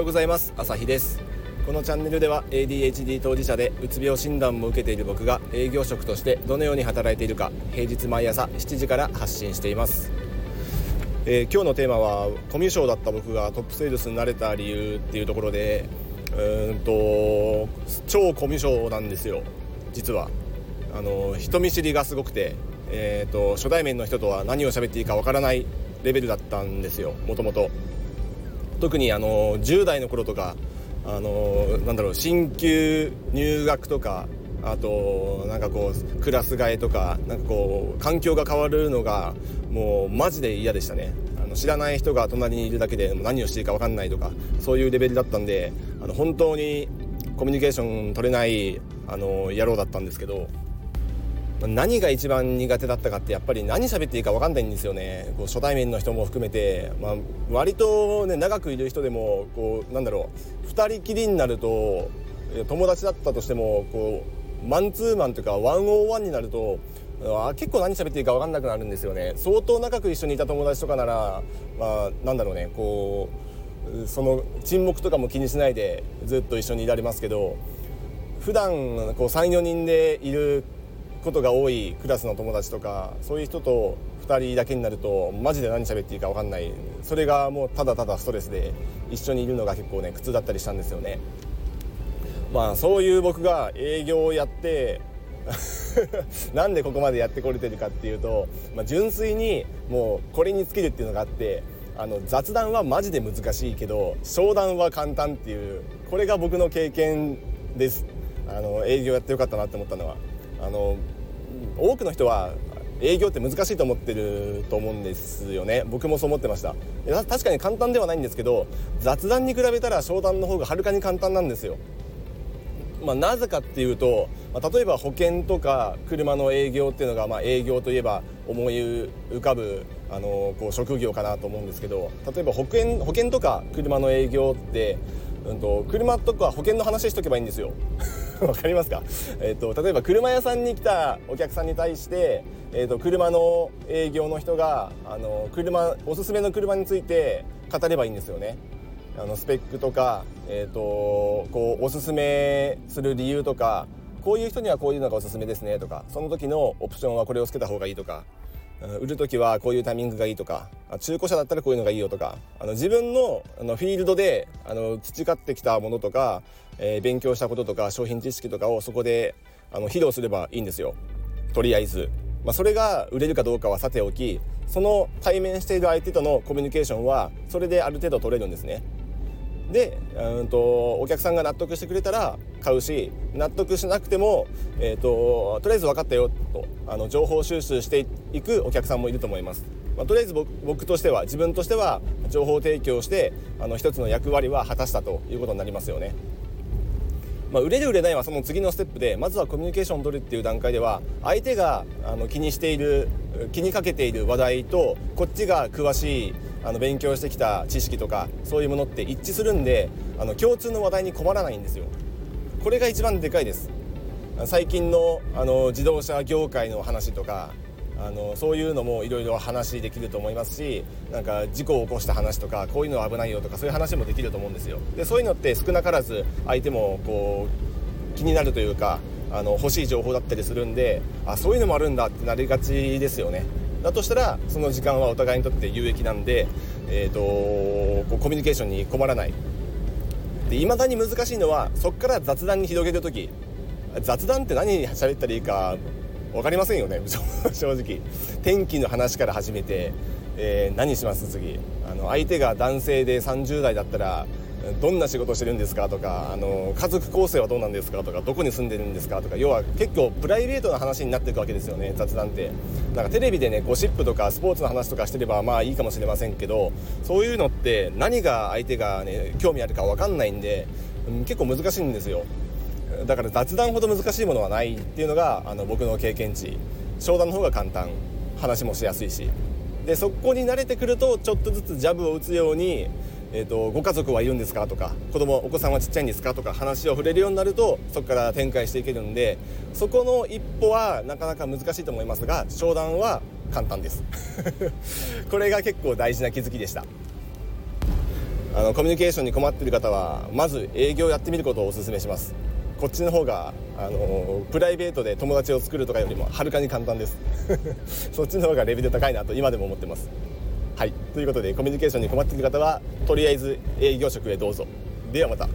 ようございます。朝日です。このチャンネルでは ADHD 当事者でうつ病診断も受けている僕が営業職としてどのように働いているか平日毎朝7時から発信しています、えー、今日のテーマはコミュ障だった僕がトップセールスになれた理由っていうところでうんと超コミュ障なんですよ。実は。あの人見知りがすごくて、えーと、初対面の人とは何を喋っていいかわからないレベルだったんですよ。もともと。特にあの10代の頃とかあのなんだろう進級入学とかあとなんかこうクラス替えとかなんかこう環境が変わるのがもうマジで嫌でしたね。あの知らない人が隣にいるだけで何をしていいか分かんないとかそういうレベルだったんであの本当にコミュニケーション取れないあの野郎だったんですけど何が一番苦手だったかってやっぱり何喋っていいか分かんないんですよね。こう初対面の人も含めて、まあ、割とね長くいる人でもこうなんだろう。2人きりになると友達だったとしてもこうマンツーマンとかワンオーワンになるとあ結構何喋っていいか分かんなくなるんですよね。相当長く一緒にいた友達とかならまあなんだろうねこうその沈黙とかも気にしないでずっと一緒にいられますけど普段こう34人でいることが多いクラスの友達とかそういう人と2人だけになるとマジで何喋っていいか分かんない。それがもうただただストレスで一緒にいるのが結構ね苦痛だったりしたんですよね。まあそういう僕が営業をやって なんでここまでやってこれてるかっていうと、まあ、純粋にもうこれに尽きるっていうのがあってあの雑談はマジで難しいけど商談は簡単っていうこれが僕の経験です。あの営業やってよかったなって思ったのは。あの多くの人は営業って難しいと思ってると思うんですよね。僕もそう思ってました。確かに簡単ではないんですけど雑談に比べたら商談の方がはるかに簡単なんですよ。まあ、なぜかっていうと、まあ、例えば保険とか車の営業っていうのが、まあ、営業といえば思い浮かぶあのこう職業かなと思うんですけど例えば保険保険とか車の営業って、うんと、車とか保険の話しとけばいいんですよ。わかりますか、えーと、例えば車屋さんに来たお客さんに対して、えーと、車の営業の人があの車おすすめの車について語ればいいんですよね。あのスペックとか、えーと、こうおすすめする理由とかこういう人にはこういうのがおすすめですねとかその時のオプションはこれをつけた方がいいとか売る時はこういうタイミングがいいとか中古車だったらこういうのがいいよとかあの自分のあのフィールドであの培ってきたものとか、えー、勉強したこととか商品知識とかをそこであの披露すればいいんですよとりあえず。まあ、それが売れるかどうかはさておきその対面している相手とのコミュニケーションはそれである程度取れるんですね。でうんとお客さんが納得してくれたら買うし納得しなくても、えーと、とりあえず分かったよとあの情報収集していくお客さんもいると思います。まあ、とりあえず僕としては自分としては情報提供してあの一つの役割は果たしたということになりますよね。まあ、売れる売れないはその次のステップでまずはコミュニケーションを取るっていう段階では相手があの気にしている気にかけている話題とこっちが詳しいあの勉強してきた知識とかそういうものって一致するんであの共通の話題に困らないんですよ。これが一番でかいです。最近のあの自動車業界の話とかあのそういうのもいろいろ話できると思いますしなんか事故を起こした話とかこういうのは危ないよとかそういう話もできると思うんですよ。でそういうのって少なからず相手もこう気になるというかあの欲しい情報だったりするんであそういうのもあるんだってなりがちですよね。だとしたらその時間はお互いにとって有益なんで、えーと、コミュニケーションに困らない。で未だに難しいのはそこから雑談に広げる時。雑談って何に喋ったらいいか分かりませんよね。正直。天気の話から始めて、えー、何します？次。あの相手が男性で30代だったらどんな仕事してるんですかとかあの家族構成はどうなんですかとかどこに住んでるんですかとか要は結構プライベートな話になっていくわけですよね雑談って。なんかテレビでねゴシップとかスポーツの話とかしてればまあいいかもしれませんけどそういうのって何が相手がね興味あるか分かんないんで、うん、結構難しいんですよ。だから雑談ほど難しいものはないっていうのがあの僕の経験値。商談の方が簡単。話もしやすいし。でそこに慣れてくるとちょっとずつジャブを打つようにえーと、ご家族はいるんですか？とか子供お子さんはちっちゃいんですか？とか話を触れるようになるとそこから展開していけるんでそこの一歩はなかなか難しいと思いますが商談は簡単です。これが結構大事な気づきでした。あのコミュニケーションに困ってる方はまず営業やってみることをお勧めします。こっちの方があのプライベートで友達を作るとかよりもはるかに簡単です。そっちの方がレベル高いなと今でも思ってます。はい。ということでコミュニケーションに困っている方はとりあえず営業職へどうぞ。ではまた。